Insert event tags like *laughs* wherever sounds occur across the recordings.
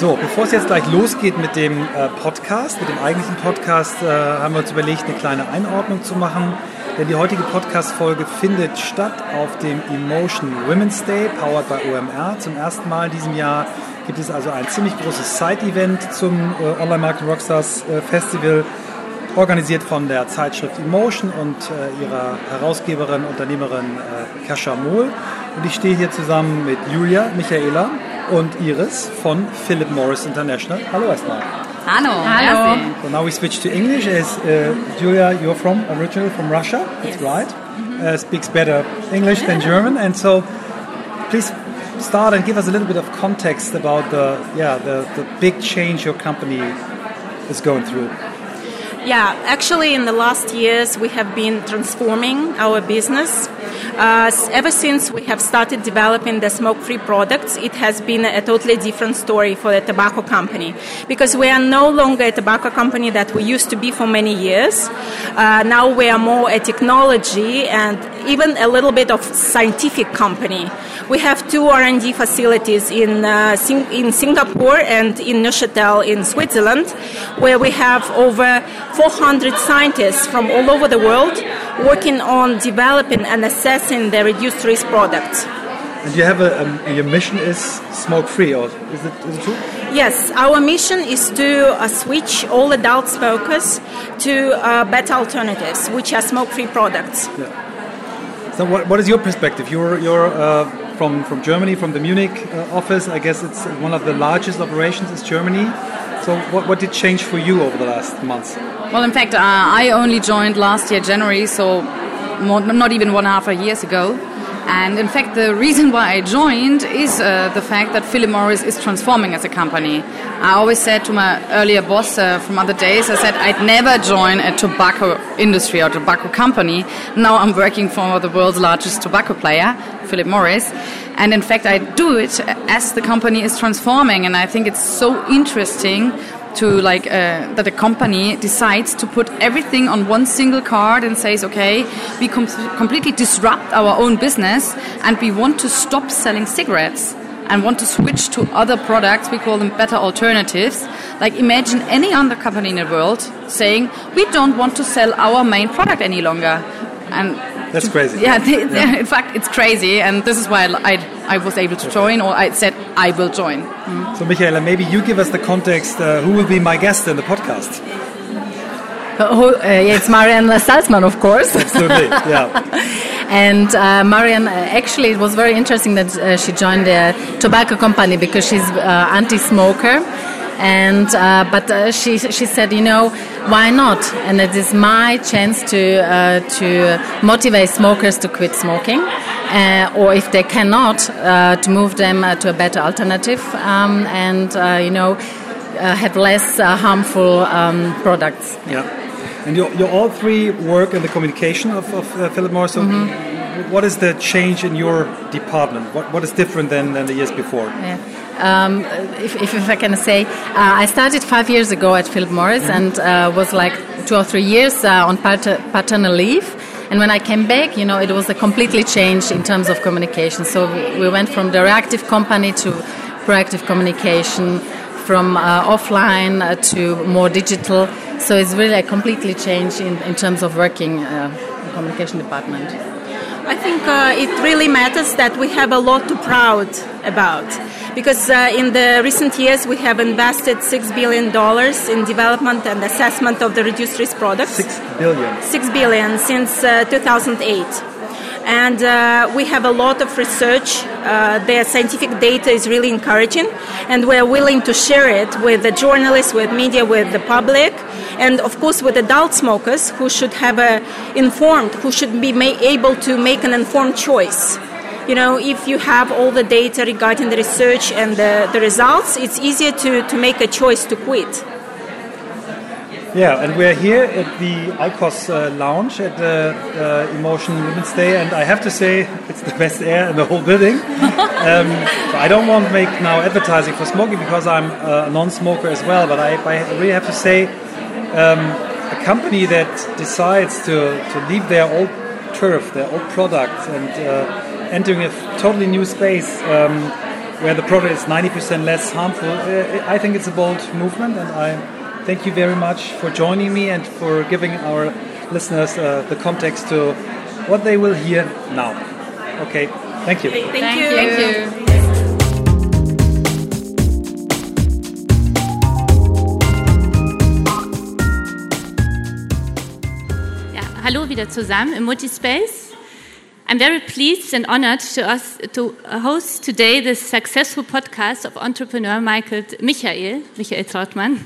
So, bevor es jetzt gleich losgeht mit dem äh, Podcast, mit dem eigentlichen Podcast, äh, haben wir uns überlegt, eine kleine Einordnung zu machen. Denn die heutige Podcast-Folge findet statt auf dem Emotion Women's Day, powered by OMR. Zum ersten Mal in diesem Jahr gibt es also ein ziemlich großes Side-Event zum äh, Online-Marketing Rockstars äh, Festival, organisiert von der Zeitschrift Emotion und äh, ihrer Herausgeberin, Unternehmerin äh, Kascha Mohl. Und ich stehe hier zusammen mit Julia, Michaela und Iris von Philip Morris International. Hallo erstmal. Hallo. Hallo. So now we switch to English. As uh, Julia, you're from originally from Russia. That's Yes. right. Uh, speaks better English than German, and so please start and give us a little bit of context about the yeah the, the big change your company is going through. Yeah, actually, in the last years, we have been transforming our business. Uh, ever since we have started developing the smoke free products, it has been a totally different story for the tobacco company because we are no longer a tobacco company that we used to be for many years. Uh, now we are more a technology and even a little bit of scientific company. We have two R&D facilities in, uh, Sing- in Singapore and in Neuchâtel in Switzerland, where we have over 400 scientists from all over the world working on developing and assessing the reduced risk products. And you have a, um, your mission is smoke free, or is it, is it true? Yes, our mission is to uh, switch all adult smokers to uh, better alternatives, which are smoke-free products. So what, what is your perspective? You're you're uh, from from Germany, from the Munich uh, office. I guess it's one of the largest operations is Germany. So what, what did change for you over the last months? Well, in fact, uh, I only joined last year, January, so more, not even one and a half years ago. And in fact, the reason why I joined is uh, the fact that Philip Morris is transforming as a company. I always said to my earlier boss uh, from other days, I said I'd never join a tobacco industry or tobacco company. Now I'm working for the world's largest tobacco player, Philip Morris. And in fact, I do it as the company is transforming. And I think it's so interesting to like uh, that a company decides to put everything on one single card and says okay we com- completely disrupt our own business and we want to stop selling cigarettes and want to switch to other products. We call them better alternatives. Like imagine any other company in the world saying we don't want to sell our main product any longer. And That's crazy. yeah, they, they- *laughs* in fact it's crazy and this is why I, I was able to join or I said I will join So Michaela, maybe you give us the context. Uh, who will be my guest in the podcast? Uh, who- uh, yeah, it's Marian Salzman, of course. Absolutely, yeah. *laughs* And uh, Marian, uh, actually, it was very interesting that uh, she joined the tobacco company because she's uh, anti-smoker. And uh, but uh, she she said, you know, why not? And it is my chance to uh, to motivate smokers to quit smoking, uh, or if they cannot, uh, to move them uh, to a better alternative, um, and uh, you know, uh, have less uh, harmful um, products. Yeah. And you you all three work in the communication of, of uh, Philip Morris. So what is the change in your department? What, what is different than, than the years before? Yeah. Um, if, if, if I can say, uh, I started five years ago at Philip Morris and uh, was like two or three years uh, on pater- paternal leave. And when I came back, you know, it was a completely change in terms of communication. So we, we went from the reactive company to proactive communication, from uh, offline uh, to more digital. So it's really a completely change in, in terms of working uh, in communication department. I think uh, it really matters that we have a lot to proud about because uh, in the recent years we have invested six billion dollars in development and assessment of the reduced risk products. Six billion. Six billion since uh, 2008. And uh, we have a lot of research. Uh, the scientific data is really encouraging, and we're willing to share it with the journalists, with media, with the public, and of course with adult smokers who should have a informed, who should be able to make an informed choice. You know, if you have all the data regarding the research and the, the results, it's easier to, to make a choice to quit. Yeah, and we're here at the IQOS uh, lounge at the uh, Emotion Women's Day, and I have to say it's the best air in the whole building. *laughs* um, I don't want to make now advertising for smoking because I'm uh, a non-smoker as well, but I, I really have to say um, a company that decides to, to leave their old turf, their old product, and uh, entering a totally new space. Um, where the product is 90% less harmful. Uh, I think it's a bold movement, and I thank you very much for joining me and for giving our listeners uh, the context to what they will hear now. Okay, thank you. Thank, Thank you. you. Wieder zusammen im Multispace. I'm very pleased and honored to, us, to host today this successful podcast of entrepreneur Michael, Michael, Michael Trautmann,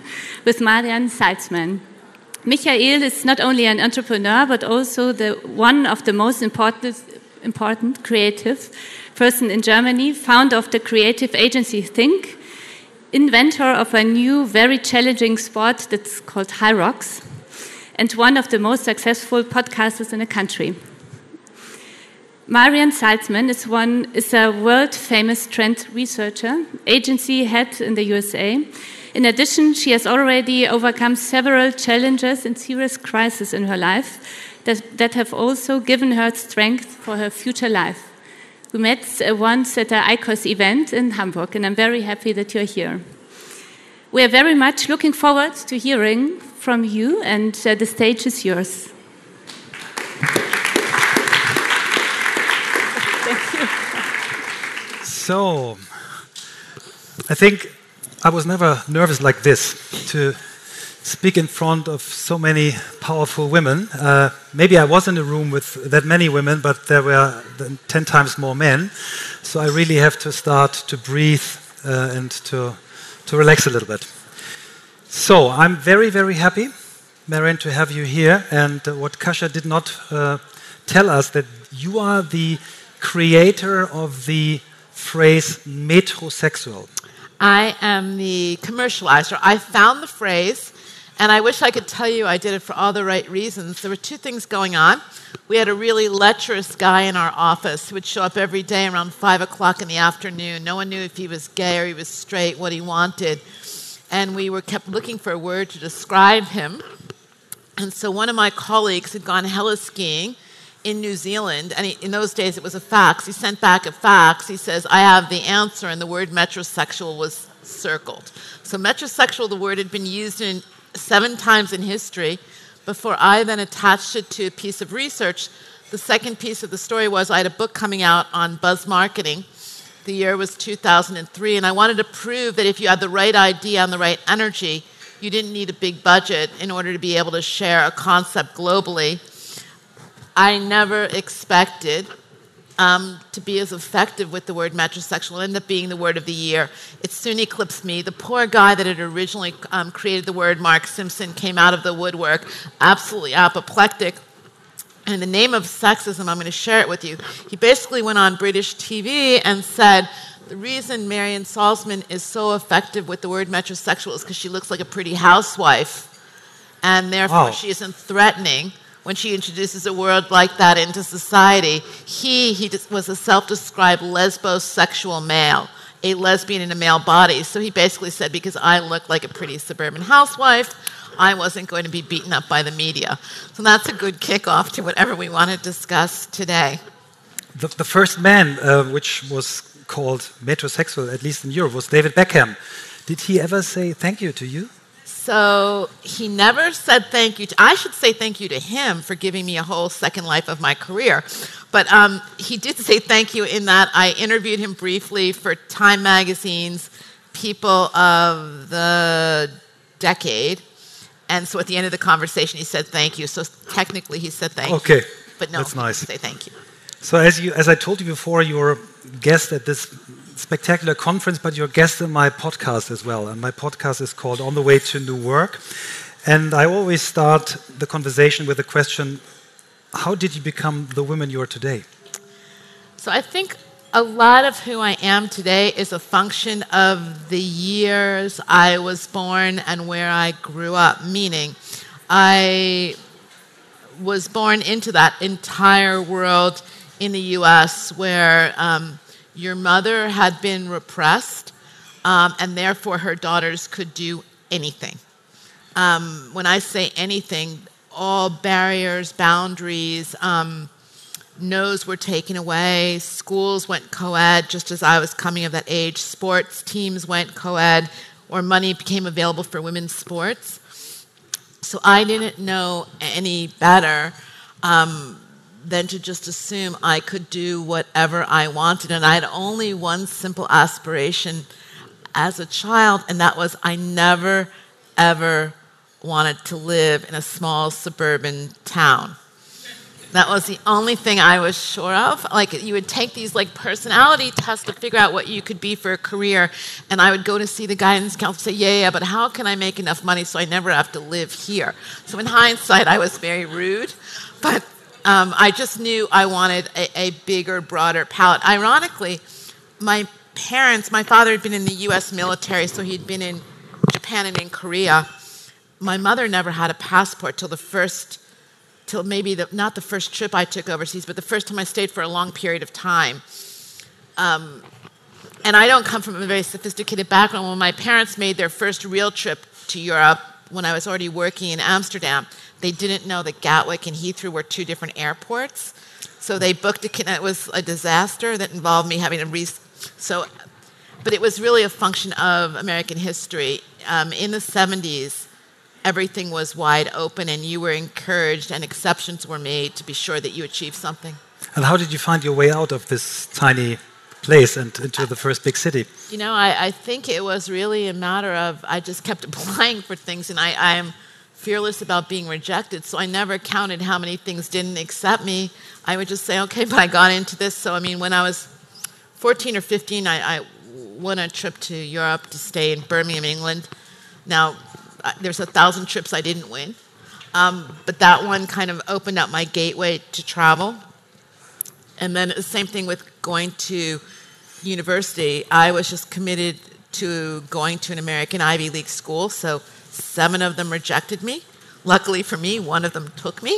with Marian Salzman. Michael is not only an entrepreneur, but also the, one of the most important, important creative person in Germany, founder of the creative agency thjnk, inventor of a new, very challenging sport that's called HYROX, and one of the most successful podcasters in the country. Marian Salzman is, one, is a world famous trend researcher, agency head in the USA. In addition, she has already overcome several challenges and serious crises in her life that, that have also given her strength for her future life. We met uh, once at an IQOS event in Hamburg, and I'm very happy that you're here. We are very much looking forward to hearing from you, and uh, the stage is yours. So, I think I was never nervous like this to speak in front of so many powerful women. Uh, maybe I was in a room with that many women, but there were 10 times more men. So I really have to start to breathe uh, and to, to relax a little bit. So I'm very, very happy, Marian, to have you here. And uh, what Kasha did not uh, tell us that you are the creator of the phrase metrosexual. I am the commercializer. I found the phrase, and I wish I could tell you I did it for all the right reasons. There were two things going on. We had a really lecherous guy in our office who would show up every day around 5 o'clock in the afternoon. No one knew if he was gay or he was straight, what he wanted. And we were kept looking for a word to describe him. And so one of my colleagues had gone heli skiing in New Zealand, and he, in those days it was a fax. He sent back a fax. He says, I have the answer, and the word metrosexual was circled. So, metrosexual, the word had been used in seven times in history before I then attached it to a piece of research. The second piece of the story was I had a book coming out on buzz marketing. The year was 2003, and I wanted to prove that if you had the right idea and the right energy, you didn't need a big budget in order to be able to share a concept globally. I never expected um, to be as effective with the word metrosexual. It ended up being the word of the year. It soon eclipsed me. The poor guy that had originally um, created the word, Mark Simpson, came out of the woodwork, absolutely apoplectic. And in the name of sexism, I'm going to share it with you. He basically went on British TV and said, the reason Marian Salzman is so effective with the word metrosexual is because she looks like a pretty housewife, and therefore she isn't threatening when she introduces a word like that into society. He, he was a self-described lesbosexual male, a lesbian in a male body. So he basically said, because I look like a pretty suburban housewife, I wasn't going to be beaten up by the media. So that's a good kickoff to whatever we want to discuss today. The, the first man, uh, which was called metrosexual, at least in Europe, was David Beckham. Did he ever say thank you to you? So he never said thank you. To, I should say thank you to him for giving me a whole second life of my career. But um, he did say thank you in that I interviewed him briefly for Time Magazine's People of the Decade. And so at the end of the conversation, he said thank you. So technically, he said thank Okay, you. But no, that's nice. say thank you. So, as, you, as I told you before, you're a guest at this spectacular conference, but you're a guest in my podcast as well. And my podcast is called On the Way to New Work. And I always start the conversation with the question How did you become the woman you are today? So I think a lot of who I am today is a function of the years I was born and where I grew up, meaning I was born into that entire world in the US where um, your mother had been repressed um, and therefore her daughters could do anything. Um, when I say anything, all barriers, boundaries, um, no's were taken away, schools went co ed just as I was coming of that age, sports teams went co ed, or money became available for women's sports. So I didn't know any better um, than to just assume I could do whatever I wanted. And I had only one simple aspiration as a child, and that was I never, ever wanted to live in a small suburban town. That was the only thing I was sure of. Like you would take these like personality tests to figure out what you could be for a career, and I would go to see the guidance counselor say, "Yeah, yeah, but how can I make enough money so I never have to live here?" So in hindsight, I was very rude, but um, I just knew I wanted a, a bigger, broader palette. Ironically, my parents, my father had been in the U.S. military, so he'd been in Japan and in Korea. My mother never had a passport till the first till maybe the, not the first trip I took overseas, but the first time I stayed for a long period of time. Um, and I don't come from a very sophisticated background. When my parents made their first real trip to Europe, when I was already working in Amsterdam, they didn't know that Gatwick and Heathrow were two different airports. So they booked a, it was a disaster that involved me having to re, so, but it was really a function of American history. Um, in the 70s, everything was wide open and you were encouraged and exceptions were made to be sure that you achieved something. And how did you find your way out of this tiny place and into the first big city? You know, I, I think it was really a matter of I just kept *laughs* applying for things and I, I am fearless about being rejected, so I never counted how many things didn't accept me. I would just say, okay, *laughs* but I got into this. So, I mean, when I was 14 or 15, I, I went on a trip to Europe to stay in Birmingham, England. Now, there's a thousand trips I didn't win. Um, but that one kind of opened up my gateway to travel. And then the same thing with going to university. I was just committed to going to an American Ivy League school, so seven of them rejected me. Luckily for me, one of them took me.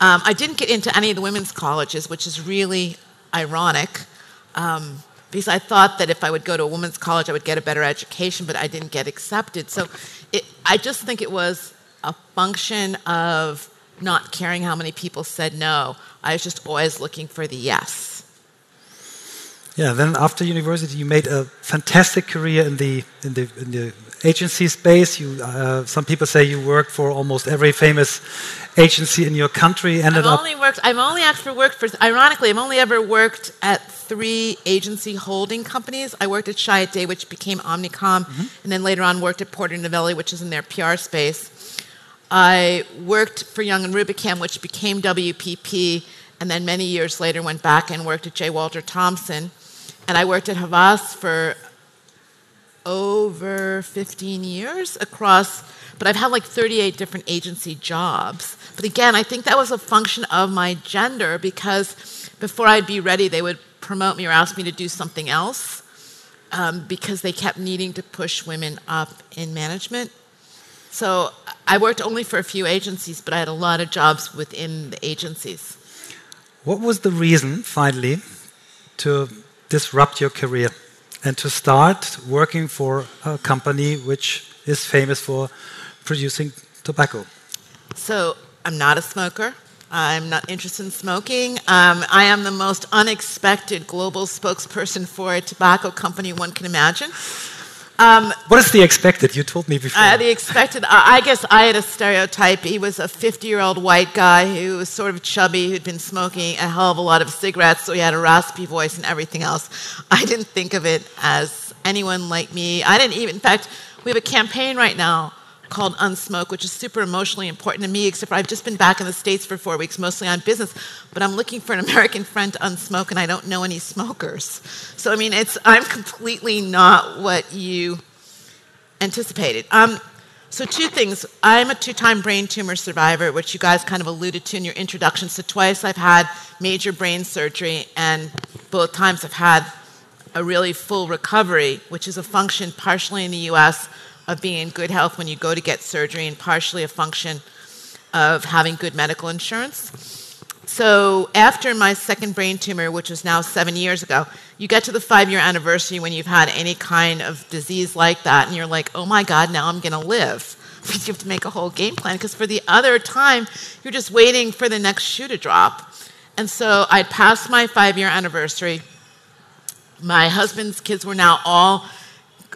Um, I didn't get into any of the women's colleges, which is really ironic. Um, because I thought that if I would go to a women's college, I would get a better education, but I didn't get accepted. So it, I just think it was a function of not caring how many people said no. I was just always looking for the yes. Yeah. Then after university, you made a fantastic career in the in the in the agency space. You, uh, some people say you worked for almost every famous agency in your country. Ended I've only worked. I've only actually worked for. Ironically, I've only ever worked at three agency holding companies. I worked at Chiat Day, which became Omnicom, mm-hmm. and then later on worked at Porter Novelli, which is in their PR space. I worked for Young and Rubicam, which became WPP, and then many years later went back and worked at J. Walter Thompson. And I worked at Havas for over 15 years across, but I've had like 38 different agency jobs. But again, I think that was a function of my gender because before I'd be ready, they would promote me or ask me to do something else um, because they kept needing to push women up in management. So I worked only for a few agencies, but I had a lot of jobs within the agencies. What was the reason, finally, to disrupt your career? and to start working for a company which is famous for producing tobacco? So, I'm not a smoker. I'm not interested in smoking. Um, I am the most unexpected global spokesperson for a tobacco company one can imagine. Um, what is the expected? You told me before. Uh, the expected, I guess I had a stereotype. He was a 50 year old white guy who was sort of chubby, who'd been smoking a hell of a lot of cigarettes, so he had a raspy voice and everything else. I didn't think of it as anyone like me. I didn't even, in fact, we have a campaign right now called Unsmoke, which is super emotionally important to me, except for I've just been back in the States for four weeks, mostly on business, but I'm looking for an American friend to unsmoke, and I don't know any smokers. So, I mean, it's, I'm completely not what you anticipated. Um, so, two things. I'm a two time brain tumor survivor, which you guys kind of alluded to in your introduction. So, twice I've had major brain surgery, and both times I've had a really full recovery, which is a function partially in the US of being in good health when you go to get surgery, and partially a function of having good medical insurance. So, after my second brain tumor, which was now seven years ago, you get to the five year anniversary when you've had any kind of disease like that, and you're like, oh my God, now I'm going to live. *laughs* you have to make a whole game plan because for the other time, you're just waiting for the next shoe to drop. And so I'd passed my five year anniversary. My husband's kids were now all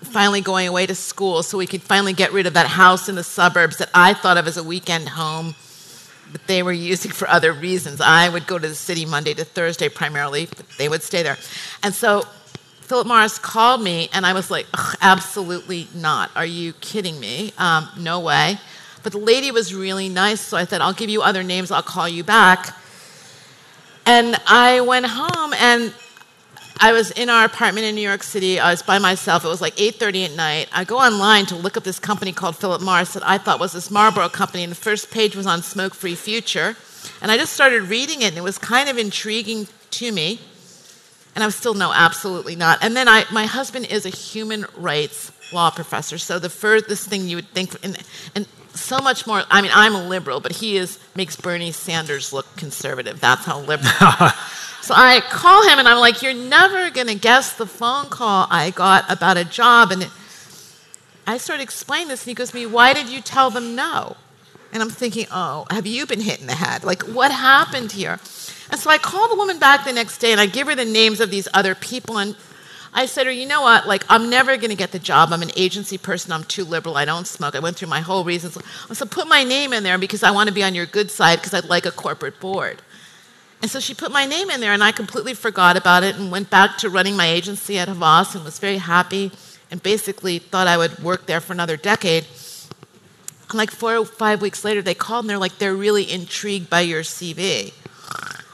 finally going away to school, so we could finally get rid of that house in the suburbs that I thought of as a weekend home, but they were using for other reasons. I would go to the city Monday to Thursday primarily, but they would stay there. And so Philip Morris called me, and I was like, absolutely not. Are you kidding me? Um, no way. But the lady was really nice, so I said, I'll give you other names, I'll call you back. And I went home, and I was in our apartment in New York City. I was by myself. It was like 8:30 at night. I go online to look up this company called Philip Morris that I thought was this Marlboro company, and the first page was on smoke-free future. And I just started reading it, and it was kind of intriguing to me. And I was still no, absolutely not. And then I, my husband is a human rights law professor, so the furthest thing you would think, and, and so much more. I mean, I'm a liberal, but he is makes Bernie Sanders look conservative. That's how liberal. *laughs* *laughs* so I call him and I'm like, "You're never gonna guess the phone call I got about a job." And it, I started explaining this, and he goes to me, "Why did you tell them no?" And I'm thinking, "Oh, have you been hit in the head? Like, what happened here?" And so I call the woman back the next day, and I give her the names of these other people, and I said to her, you know what? Like, I'm never going to get the job. I'm an agency person. I'm too liberal. I don't smoke. I went through my whole reasons. So put my name in there because I want to be on your good side because I'd like a corporate board. And so she put my name in there, and I completely forgot about it and went back to running my agency at Havas and was very happy and basically thought I would work there for another decade. And like four or five weeks later, they called and they're like, they're really intrigued by your CV.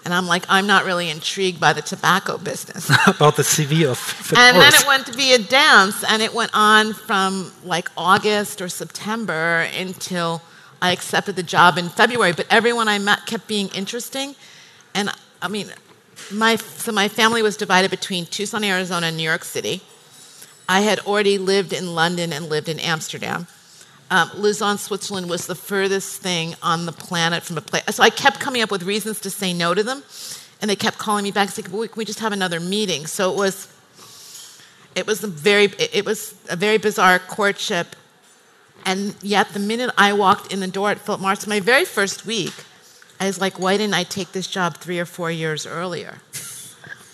And I'm like, I'm not really intrigued by the tobacco business. *laughs* About the CV of Philip And then it went to be a dance, and it went on from like August or September until I accepted the job in February. But everyone I met kept being interesting. And I mean, my, so my family was divided between Tucson, Arizona, and New York City. I had already lived in London and lived in Amsterdam. Um, Lausanne, Switzerland was the furthest thing on the planet from a place. So I kept coming up with reasons to say no to them, and they kept calling me back saying, well, "Can we just have another meeting?" So it was, it was a very, it was a very bizarre courtship. And yet, the minute I walked in the door at Philip Morris, my very first week, I was like, "Why didn't I take this job three or four years earlier?"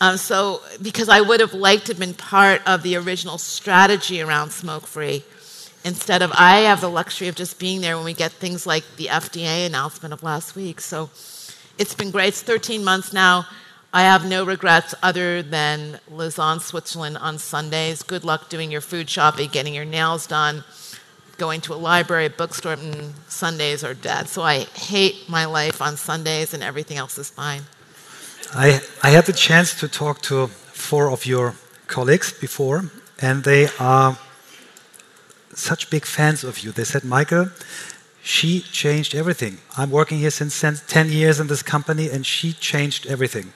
Um, so, because I would have liked to have been part of the original strategy around smoke free instead of I have the luxury of just being there when we get things like the FDA announcement of last week. So it's been great. It's 13 months now. I have no regrets other than Lausanne, Switzerland on Sundays. Good luck doing your food shopping, getting your nails done, going to a library, a bookstore, and Sundays are dead. So I hate my life on Sundays and everything else is fine. I, I had the chance to talk to four of your colleagues before, and they are such big fans of you. They said, Michael, she changed everything. I'm working here since 10 years in this company, and she changed everything.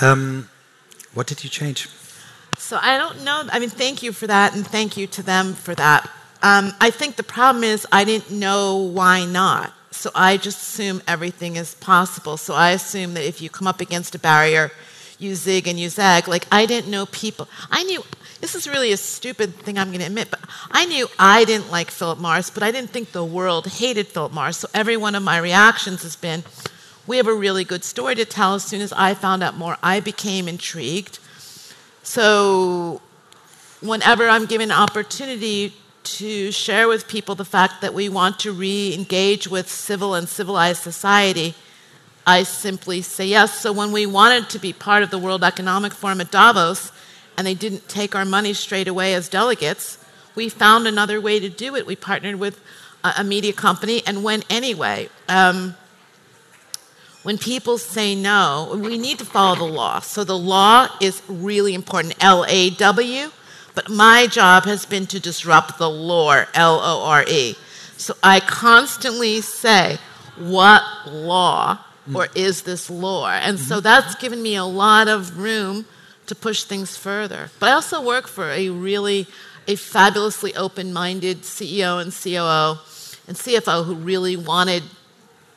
Um, what did you change? So I don't know. I mean, thank you for that, and thank you to them for that. Um, I think the problem is I didn't know why not. So I just assume everything is possible. So I assume that if you come up against a barrier, you zig and you zag. Like I didn't know people. I knew this is really a stupid thing I'm going to admit, but I knew I didn't like Philip Morris, but I didn't think the world hated Philip Morris. So every one of my reactions has been, we have a really good story to tell. As soon as I found out more, I became intrigued. So whenever I'm given an opportunity to share with people the fact that we want to re-engage with civil and civilized society, I simply say yes. So when we wanted to be part of the World Economic Forum at Davos, and they didn't take our money straight away as delegates, we found another way to do it. We partnered with a, a media company and went anyway. Um, when people say no, we need to follow the law. So the law is really important. L A W. But my job has been to disrupt the lore, L O R E. So I constantly say, what law mm. or is this lore? And so mm-hmm. that's given me a lot of room to push things further. But I also work for a really, a fabulously open-minded CEO and COO and CFO who really wanted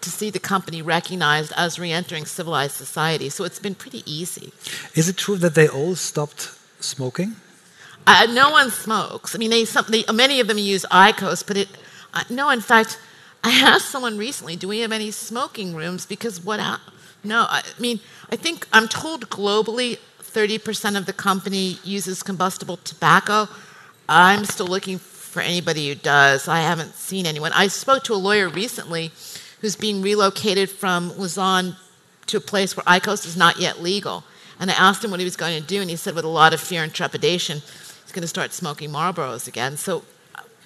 to see the company recognized as re-entering civilized society. So it's been pretty easy. Is it true that they all stopped smoking? No one smokes. I mean, they, some, they, many of them use IQOS, but it, uh, no, in fact, I asked someone recently, do we have any smoking rooms? Because what I, No, I mean, I think I'm told globally 30% of the company uses combustible tobacco. I'm still looking for anybody who does. I haven't seen anyone. I spoke to a lawyer recently who's being relocated from Lausanne to a place where IQOS is not yet legal. And I asked him what he was going to do, and he said, with a lot of fear and trepidation, he's going to start smoking Marlboros again. So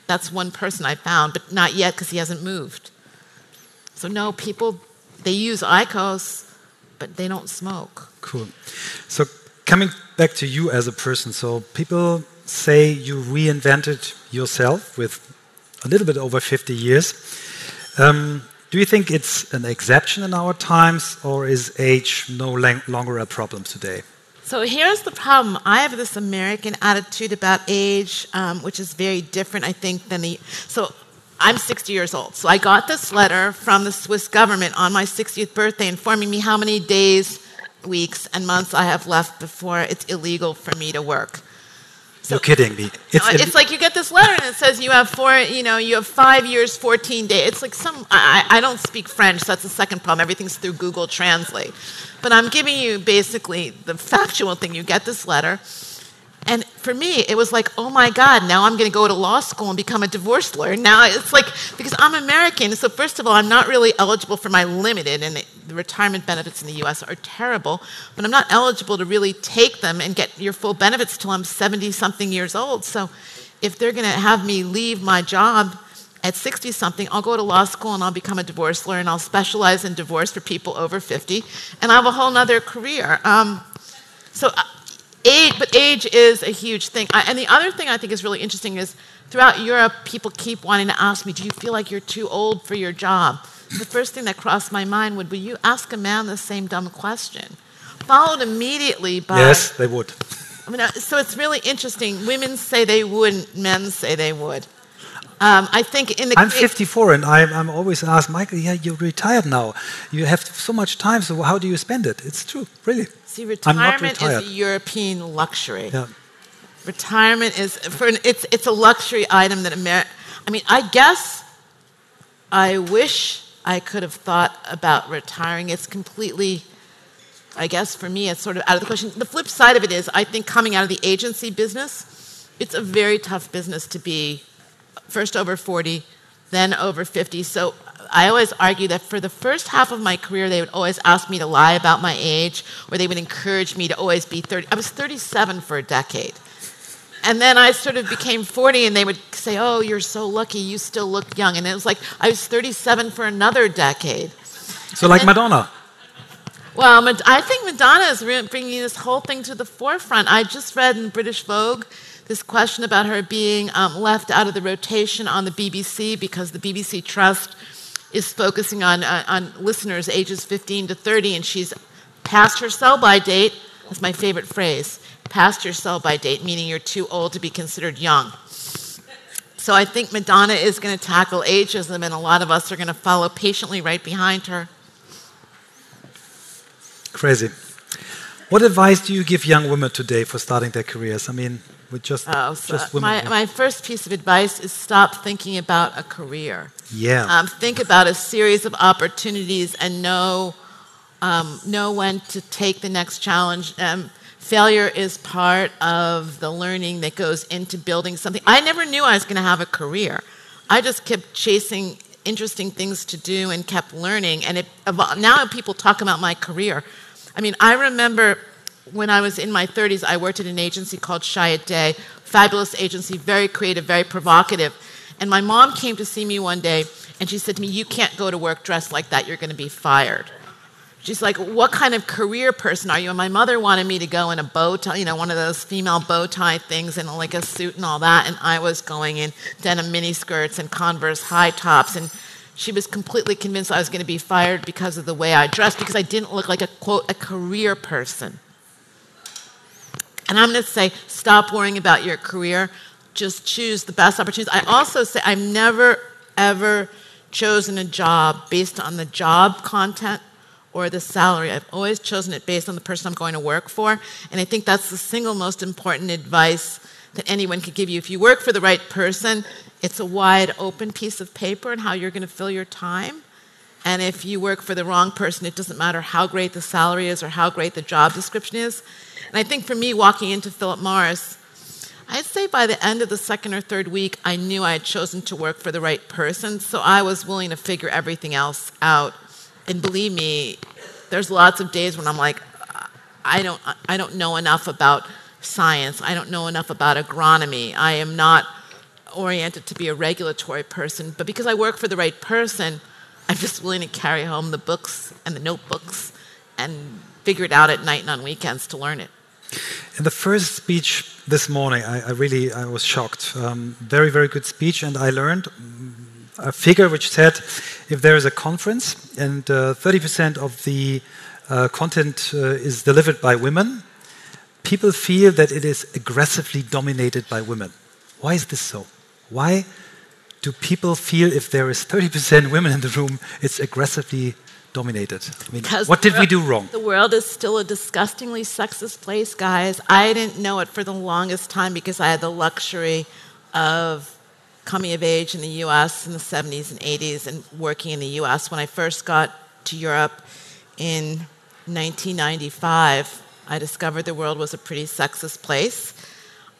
that's one person I found, but not yet because he hasn't moved. So, no, people, they use IQOS, but they don't smoke. Cool. So, coming back to you as a person, so people say you reinvented yourself with a little bit over 50 years. Um, do you think it's an exception in our times, or is age no longer a problem today? So here's the problem. I have this American attitude about age, um, which is very different, I think, than the. So I'm 60 years old. So I got this letter from the Swiss government on my 60th birthday informing me how many days, weeks, and months I have left before it's illegal for me to work. So, You're kidding me. It's, it's like you get this letter and it says you have four, you know, you have five years, 14 days. It's like some, I, I don't speak French, so that's the second problem. Everything's through Google Translate. But I'm giving you basically the factual thing. You get this letter, and for me, it was like, oh my God, now I'm going to go to law school and become a divorce lawyer. Now it's like, because I'm American, so first of all, I'm not really eligible for my limited, and the retirement benefits in the US are terrible, but I'm not eligible to really take them and get your full benefits till I'm 70 something years old. So if they're going to have me leave my job at 60 something, I'll go to law school and I'll become a divorce lawyer and I'll specialize in divorce for people over 50, and I have a whole nother career. Um, so uh, age, but age is a huge thing. I, and the other thing I think is really interesting is throughout Europe, people keep wanting to ask me, Do you feel like you're too old for your job? The first thing that crossed my mind would be, You ask a man the same dumb question. Followed immediately by. Yes, they would. I mean, uh, so it's really interesting. Women say they wouldn't, men say they would. Um, I think in the I'm 54 and I'm, I'm, always asked, Michael, yeah, you're retired now. You have so much time, so how do you spend it? It's true, really. See, retirement is a European luxury. Yeah. Retirement is for an, it's it's a luxury item that America. I mean, I guess I wish I could have thought about retiring. It's completely. I guess for me, it's sort of out of the question. The flip side of it is, I think coming out of the agency business, it's a very tough business to be first over 40, then over 50. So I always argue that for the first half of my career, they would always ask me to lie about my age, or they would encourage me to always be 30. I was 37 for a decade. And then I sort of became 40, and they would say, Oh, you're so lucky, you still look young. And it was like I was 37 for another decade. So, and like then, Madonna. Well, I think Madonna is bringing this whole thing to the forefront. I just read in British Vogue this question about her being um, left out of the rotation on the BBC because the BBC Trust is focusing on, uh, on listeners ages 15 to 30, and she's past her sell by date. That's my favorite phrase past your sell by date, meaning you're too old to be considered young. So I think Madonna is going to tackle ageism, and a lot of us are going to follow patiently right behind her. Crazy. What advice do you give young women today for starting their careers? I mean, with just, oh, so just women. My, my first piece of advice is stop thinking about a career. Yeah. Um, think about a series of opportunities and know, um, know when to take the next challenge. Um, failure is part of the learning that goes into building something. I never knew I was going to have a career. I just kept chasing interesting things to do and kept learning. And it, now people talk about my career. I mean, I remember when I was in my 30s, I worked at an agency called Chiat/Day, fabulous agency, very creative, very provocative. And my mom came to see me one day, and she said to me, You can't go to work dressed like that, you're going to be fired. She's like, What kind of career person are you? And my mother wanted me to go in a bow tie, you know, one of those female bow tie things and like a suit and all that. And I was going in denim mini skirts and Converse high tops. And she was completely convinced I was going to be fired because of the way I dressed, because I didn't look like a quote, a career person. And I'm going to say, stop worrying about your career. Just choose the best opportunities. I also say, I've never, ever chosen a job based on the job content or the salary. I've always chosen it based on the person I'm going to work for. And I think that's the single most important advice that anyone could give you. If you work for the right person, it's a wide open piece of paper and how you're going to fill your time. And if you work for the wrong person, it doesn't matter how great the salary is or how great the job description is. And I think for me, walking into Philip Morris, I'd say by the end of the second or third week, I knew I had chosen to work for the right person. So I was willing to figure everything else out. And believe me, there's lots of days when I'm like, I don't, I don't know enough about science. I don't know enough about agronomy. I am not oriented to be a regulatory person. But because I work for the right person, I'm just willing to carry home the books and the notebooks and figure it out at night and on weekends to learn it. In the first speech this morning, I, I really I was shocked. Um, very, very good speech, and I learned a figure which said if there is a conference and 30% uh, of the uh, content uh, is delivered by women, people feel that it is aggressively dominated by women. Why is this so? Why do people feel if there is 30% women in the room, it's aggressively dominated? I mean, what did we do wrong? The world is still a disgustingly sexist place, guys. I didn't know it for the longest time because I had the luxury of coming of age in the US in the 70s and 80s and working in the US. When I first got to Europe in 1995, I discovered the world was a pretty sexist place.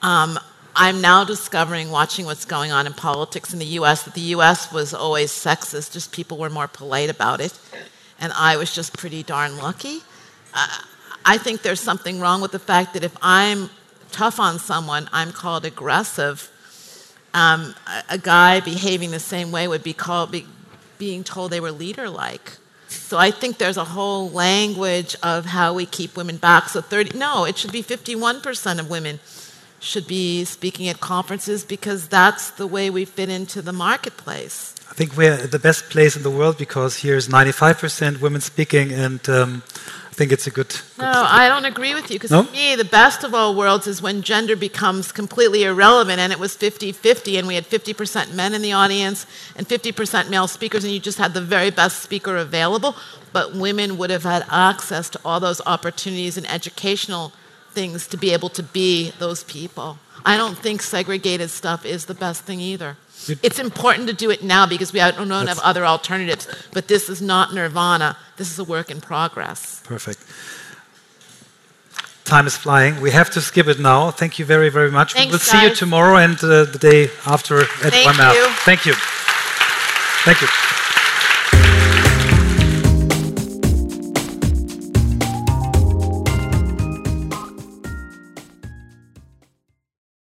Um, I'm now discovering, watching what's going on in politics in the US, that the US was always sexist, just people were more polite about it. And I was just pretty darn lucky. Uh, I think there's something wrong with the fact that if I'm tough on someone, I'm called aggressive. Um, a, a, guy behaving the same way would be called be, being told they were leader like. So I think there's a whole language of how we keep women back. So 30, no, it should be 51% of women should be speaking at conferences because that's the way we fit into the marketplace. I think we're the best place in the world because here's 95% women speaking, and um, I think it's a good. good no, I don't agree with you because no? for me, the best of all worlds is when gender becomes completely irrelevant, and it was 50 50, and we had 50% men in the audience and 50% male speakers, and you just had the very best speaker available, but women would have had access to all those opportunities and educational things to be able to be those people. I don't think segregated stuff is the best thing either. It's important to do it now because we don't have other alternatives, but this is not nirvana. This is a work in progress. Perfect. Time is flying. We have to skip it now. Thank you very, very much. Thanks, we'll guys. see you tomorrow and uh, the day after at Thank one you. Thank you. Thank you.